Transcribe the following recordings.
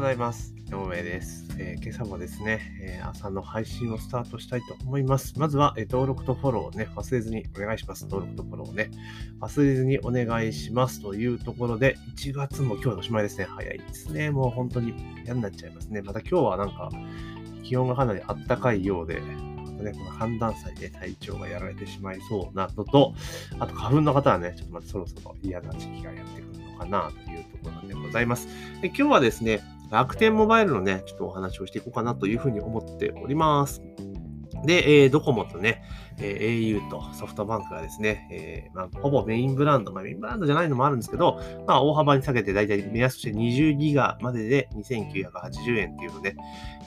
ございます。よめです、えー今朝もですね、えー朝の配信をスタートしたいと思います。まずは、えー登録とフォローをね、忘れずにお願いします。登録とフォローをね、忘れずにお願いしますというところで、1月も今日でおしまいですね。早いですね。もう本当に嫌になっちゃいますね。また今日はなんか、気温がかなり暖かいようで、またね、この寒暖差で体調がやられてしまいそうなのと、あと花粉の方はね、ちょっとまたそろそろ嫌な時期がやってくるのかなというところでございます。で今日はですね、楽天モバイルのね、ちょっとお話をしていこうかなというふうに思っております。で、えードコモとね、えー au とソフトバンクがですね、えーまあ、ほぼメインブランド、まあ、メインブランドじゃないのもあるんですけど、まあ、大幅に下げて、だいたい目安として20ギガまでで2980円っていうのをね、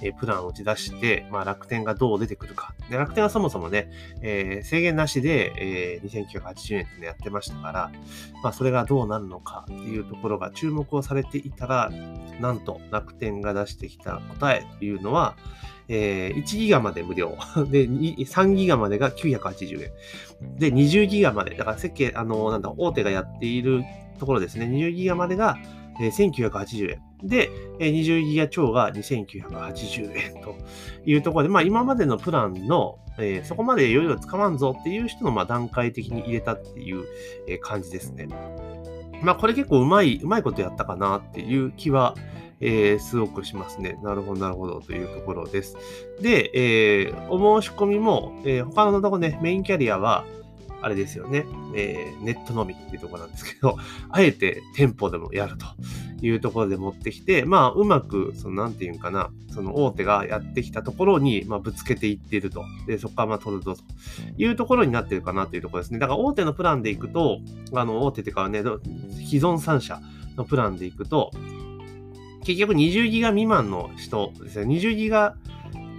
えープランを打ち出して、まあ、楽天がどう出てくるか。で楽天はそもそもね、え制限なしで、えー2980円ってね、やってましたから、まあ、それがどうなるのかっていうところが注目をされていたら、なんと楽天が出してきた答えというのは、えー1ギガまで無料。で、3ギガまでが980円。で、20ギガまで。だから設計、あの、なんだ、大手がやっているところですね。20ギガまでが、えー1980円。で、えー20ギガ超が2980円というところで、まあ今までのプランの、えーそこまで余裕をつかまんぞっていう人の、まあ段階的に入れたっていう、えー感じですね。まあこれ結構うまい、うまいことやったかなっていう気は、えーすごくしますね。なるほど、なるほどというところです。で、えーお申し込みも、えー他のとこね、メインキャリアは、あれですよね、えーネットのみっていうところなんですけど、あえて店舗でもやるというところで持ってきて、まあ、うまく、その、なんていうんかな、その大手がやってきたところに、まあ、ぶつけていっていると。で、そこからまあ、取るぞというところになってるかなというところですね。だから、大手のプランでいくと、あの、大手っていうかね、既存3社のプランでいくと、結局20ギガ未満の人ですね、20ギガ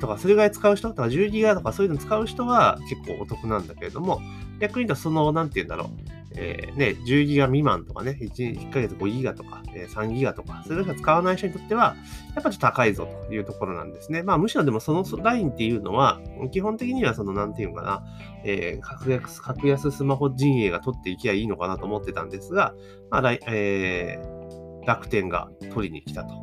とかそれぐらい使う人とか10ギガとかそういうの使う人は結構お得なんだけれども、逆に言うとその、なんて言うんだろう、えーね、10ギガ未満とかね、1, 1ヶ月5ギガとか、えー3ギガとか、それしか使わない人にとっては、やっぱちょっと高いぞというところなんですね。まあむしろでもそのラインっていうのは、基本的にはその、なんていうのかな、えー格安、格安スマホ陣営が取っていきゃいいのかなと思ってたんですが、まあ、えー楽天が取りに来たと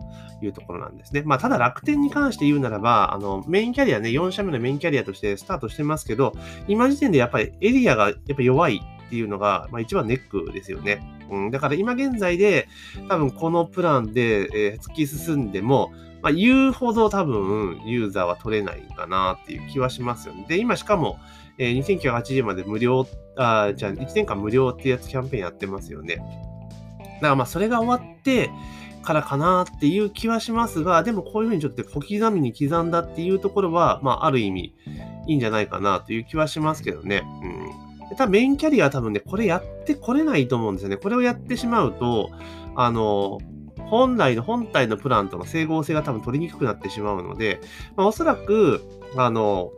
いうところなんですね。まあ、ただ楽天に関して言うならば、あの、メインキャリアね、4社目のメインキャリアとしてスタートしてますけど、今時点でやっぱりエリアがやっぱ弱いっていうのが、まあ、一番ネックですよね。うん、だから今現在で、多分このプランで、えー突き進んでも、まあ、言うほど多分ユーザーは取れないかなっていう気はしますよね。で、今しかも、えー2980まで無料、あじゃあ1年間無料ってやつキャンペーンやってますよね。だからまあそれが終わってからかなっていう気はしますが、でもこういうふうにちょっと小刻みに刻んだっていうところは、まあある意味いいんじゃないかなという気はしますけどね。うん。多分メインキャリアは多分ね、これやってこれないと思うんですよね。これをやってしまうと、あの、本来の本体のプランとの整合性が多分取りにくくなってしまうので、まあ、おそらく、あの、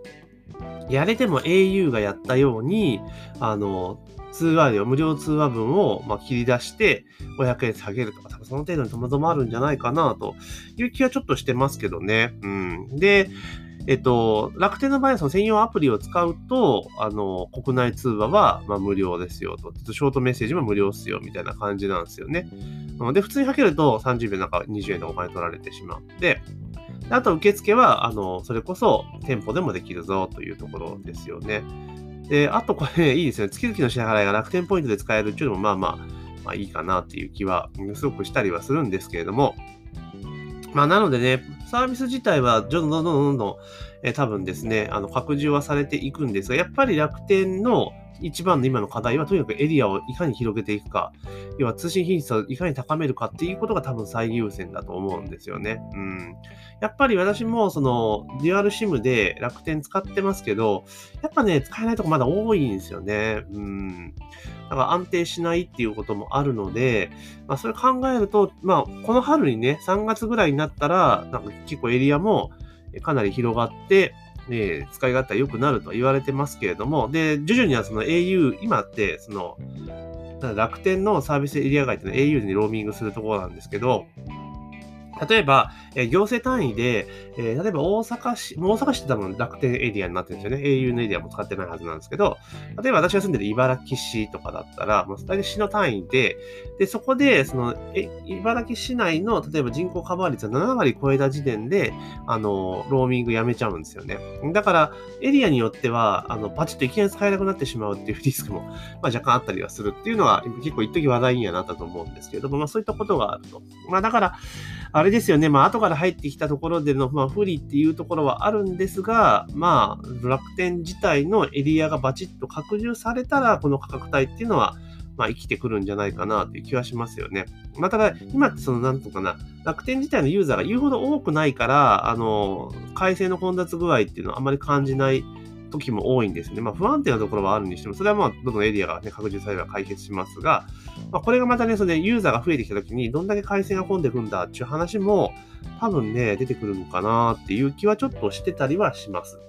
やれても au がやったように、あの、通話料、無料通話分を、ま、切り出して500円下げるとか、多分その程度にともどもあるんじゃないかなという気はちょっとしてますけどね。うん。で、えっと、楽天の場合はその専用アプリを使うと、あの、国内通話は、ま、無料ですよと。ショートメッセージも無料っすよ、みたいな感じなんですよね。で、普通にかけると30秒なんか20円でお金取られてしまって、あと受付は、あの、それこそ店舗でもできるぞというところですよね。で、あとこれ、いいですよね。月々の支払いが楽天ポイントで使えるっていうのも、まあまあ、まあいいかなっていう気は、すごくしたりはするんですけれども、まあなのでね、サービス自体はどんどんどんどんどんどん、えー多分ですね、あの、拡充はされていくんですが、やっぱり楽天の一番の今の課題は、とにかくエリアをいかに広げていくか、要は通信品質をいかに高めるかっていうことが多分最優先だと思うんですよね。うん。やっぱり私もそのデュアルシムで楽天使ってますけど、やっぱね、使えないとこまだ多いんですよね。うん。だから安定しないっていうこともあるので、まあそれ考えると、まあこの春にね、3月ぐらいになったら、なんか結構エリアもかなり広がって、ね、使い勝手は良くなると言われてますけれども、で、徐々にはその au、今って、その、楽天のサービスエリア外っていうのは au にローミングするところなんですけど、例えば、えー、行政単位で、えー、例えば大阪市、大阪市って多分楽天エリアになってるんですよね。au のエリアも使ってないはずなんですけど、例えば私が住んでる茨城市とかだったら、もう大体市の単位で、で、そこで、その、え、茨城市内の、例えば人口カバー率が7割超えた時点で、あの、ローミングやめちゃうんですよね。だから、エリアによっては、あの、パチッといきなり使えなくなってしまうっていうリスクも、まあ、若干あったりはするっていうのは、結構一時話題にはなったと思うんですけれども、まあ、そういったことがあると。まあ、だから、あれですよね、まあ、後から入ってきたところでの、まあ、不利っていうところはあるんですが、まあ、楽天自体のエリアがバチッと拡充されたら、この価格帯っていうのは、まあ、生きてくるんじゃないかなという気はしますよね。まあ、ただ、今ってその、なんとかな、楽天自体のユーザーが言うほど多くないから、あの、改正の混雑具合っていうのはあまり感じない時も多いんですね。まあ、不安定なところはあるにしても、それはまあ、どのエリアが、ね、拡充されれば解決しますが、まあ、これがまたね、そのユーザーが増えてきた時に、どんだけ回線が混んでくんだっていう話も、多分ね、出てくるのかなっていう気はちょっとしてたりはします。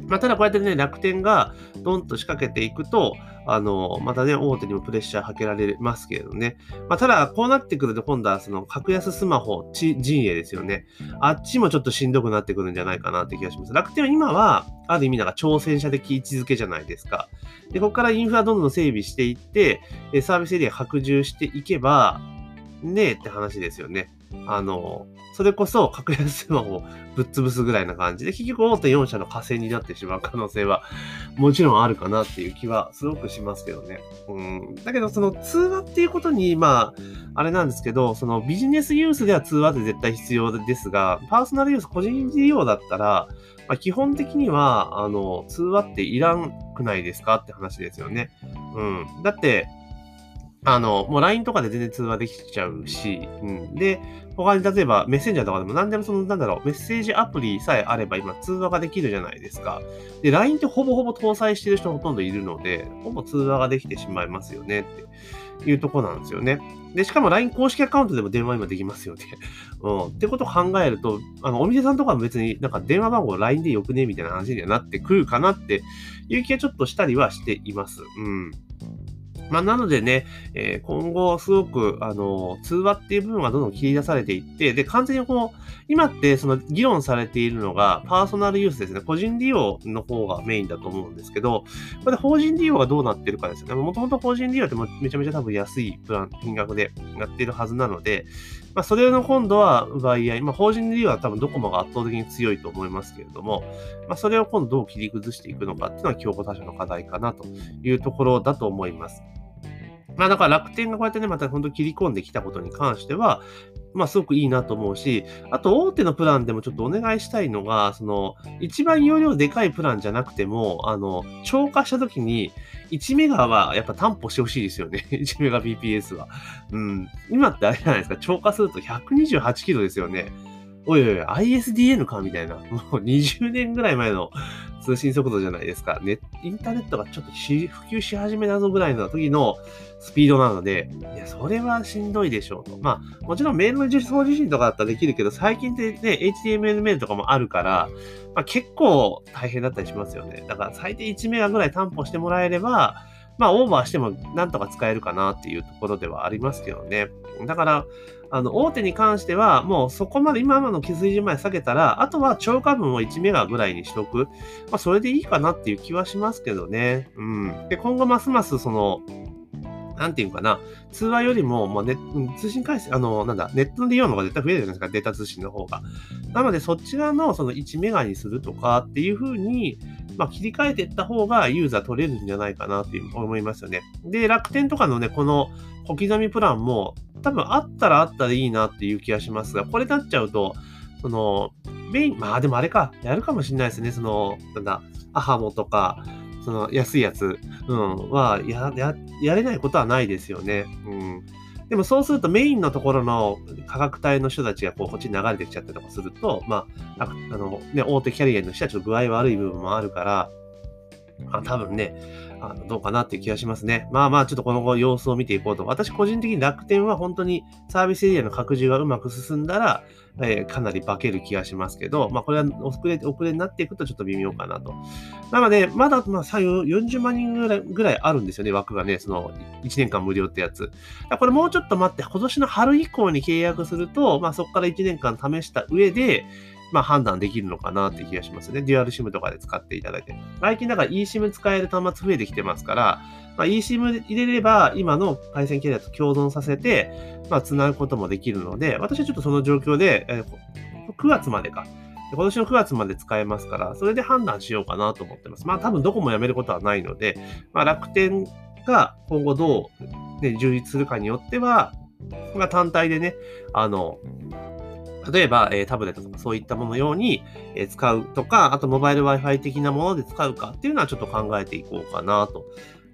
まあ、ただこうやってね、楽天がドンと仕掛けていくと、あの、またね、大手にもプレッシャーかけられますけれどね。まあ、ただ、こうなってくると、今度はその、格安スマホ、陣営ですよね。あっちもちょっとしんどくなってくるんじゃないかなって気がします。楽天は今は、ある意味なんか挑戦者的位置づけじゃないですか。で、ここからインフラどんどん整備していって、サービスエリア拡充していけば、ねえって話ですよね。あの、それこそ格安スマホをぶっ潰すぐらいな感じで、結局大手4社の火星になってしまう可能性はもちろんあるかなっていう気はすごくしますけどね。うん。だけど、その通話っていうことに、まあ、あれなんですけど、そのビジネスユースでは通話って絶対必要ですが、パーソナルユース、個人利用だったら、まあ、基本的には、あの、通話っていらんくないですかって話ですよね。うん。だって、あの、もう LINE とかで全然通話できちゃうし、うん。で、他に例えばメッセンジャーとかでも何でもその、なんだろう、メッセージアプリさえあれば今通話ができるじゃないですか。で、LINE ってほぼほぼ搭載してる人ほとんどいるので、ほぼ通話ができてしまいますよねっていうとこなんですよね。で、しかも LINE 公式アカウントでも電話今できますよね。うん。ってことを考えると、あの、お店さんとかも別になんか電話番号 LINE でよくねみたいな話にはなってくるかなっていう気はちょっとしたりはしています。うん。まあ、なのでね、えー、今後すごく、あの、通話っていう部分がどんどん切り出されていって、で、完全にこの、今ってその議論されているのが、パーソナルユースですね。個人利用の方がメインだと思うんですけど、これで法人利用がどうなってるかですよね。もともと法人利用ってめちゃめちゃ多分安いプラン、金額でやってるはずなので、まあ、それの今度は奪い合い。まあ、法人利用は多分ドコモが圧倒的に強いと思いますけれども、まあ、それを今度どう切り崩していくのかっていうのは競合他社の課題かなというところだと思います。まあだから楽天がこうやってね、また本当切り込んできたことに関しては、まあすごくいいなと思うし、あと大手のプランでもちょっとお願いしたいのが、その一番容量でかいプランじゃなくても、あの、超過した時に1メガはやっぱ担保してほしいですよね。1メガ BPS は。うん。今ってあれじゃないですか、超過すると128キロですよね。おいおい、ISDN かみたいな。もう20年ぐらい前の 通信速度じゃないですか。ネインターネットがちょっと普及し始めたぞぐらいの時のスピードなので、いや、それはしんどいでしょうと。まあ、もちろんメールの実装自身とかだったらできるけど、最近ってね、HTML メールとかもあるから、まあ、結構大変だったりしますよね。だから最低1メガぐらい担保してもらえれば、まあ、オーバーしてもなんとか使えるかなっていうところではありますけどね。だから、あの、大手に関しては、もうそこまで今の気水準まで下げたら、あとは超過分を1メガぐらいにしとく。まあ、それでいいかなっていう気はしますけどね。うん。で、今後ますますその、なんていうかな、通話よりも、まあネ、通信回線、あの、なんだ、ネットの利用の方が絶対増えるじゃないですか、データ通信の方が。なので、そっち側のその1メガにするとかっていうふうに、まあ、切り替えていった方がユーザー取れるんじゃないかなっていう思いますよね。で、楽天とかのね、この小刻みプランも、多分あったらあったでいいなっていう気がしますが、これになっちゃうと、その、メイン、まあでもあれか、やるかもしれないですね。その、なんだ、アハモとか、その安いやつ、うん、はや、や、れないことはないですよね。うん。でもそうするとメインのところの価格帯の人たちがこうこっちに流れてきちゃったりとかすると、まあ、あのね、大手キャリアの人はちょっと具合悪い部分もあるから、あ多分ね、あのどうかなっていう気がしますね。まあまあちょっとこの後様子を見ていこうと。私個人的に楽天は本当にサービスエリアの拡充がうまく進んだら、えー、かなり化ける気がしますけど、まあこれは遅れ、遅れになっていくとちょっと微妙かなと。なので、まだまあ40万人ぐらいぐらいあるんですよね、枠がね、その1年間無料ってやつ。これもうちょっと待って、今年の春以降に契約すると、まあそこから1年間試した上で、まあ、判断できるのかなって気がしますね。デュアル SIM とかで使っていただいて。最近だから eSIM 使える端末増えてきてますから、まあ、eSIM 入れれば今の回線キャリアと共存させて、まあ、繋ぐこともできるので、私はちょっとその状況で、えー、9月までか。今年の9月まで使えますから、それで判断しようかなと思ってます。まあ多分どこもやめることはないので、まあ楽天が今後どう、ね、充実するかによっては、まあ単体でね、あの、例えば、えー、タブレットとかそういったもの用に、えー、使うとか、あとモバイル Wi-Fi 的なもので使うかっていうのはちょっと考えていこうかなと。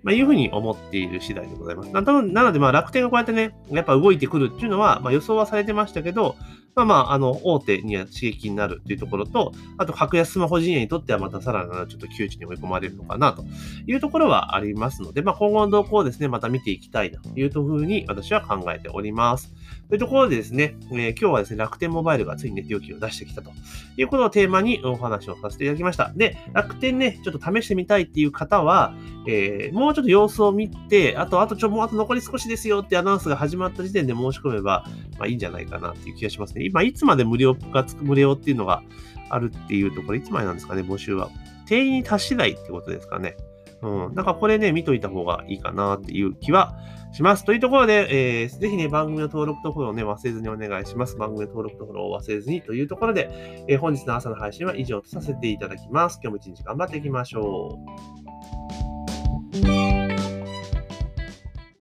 まあ、いうふうに思っている次第でございます。なので、まあ、楽天がこうやってね、やっぱ動いてくるっていうのは、まあ、予想はされてましたけど、まあまあ、あの、大手には刺激になるっていうところと、あと、格安スマホ陣営にとってはまたさらなるちょっと窮地に追い込まれるのかなというところはありますので、まあ、今後の動向をですね、また見ていきたいなというふうに私は考えております。というところでですね、えー、今日はですね、楽天モバイルがついにね、料金を出してきたということをテーマにお話をさせていただきました。で、楽天ね、ちょっと試してみたいっていう方は、えー、もうちょっと様子を見て、あと、あとちょ、もうあと残り少しですよってアナウンスが始まった時点で申し込めば、まあいいんじゃないかなっていう気がしますね。今、いつまで無料がつく、無料っていうのがあるっていうと、これいつまでなんですかね、募集は。定員に達しないってことですかね。うん。だからこれね、見といた方がいいかなっていう気はします。というところで、えー、ぜひね、番組の登録とフォローね、忘れずにお願いします。番組の登録とフォローを忘れずにというところで、えー、本日の朝の配信は以上とさせていただきます。今日も一日頑張っていきましょう。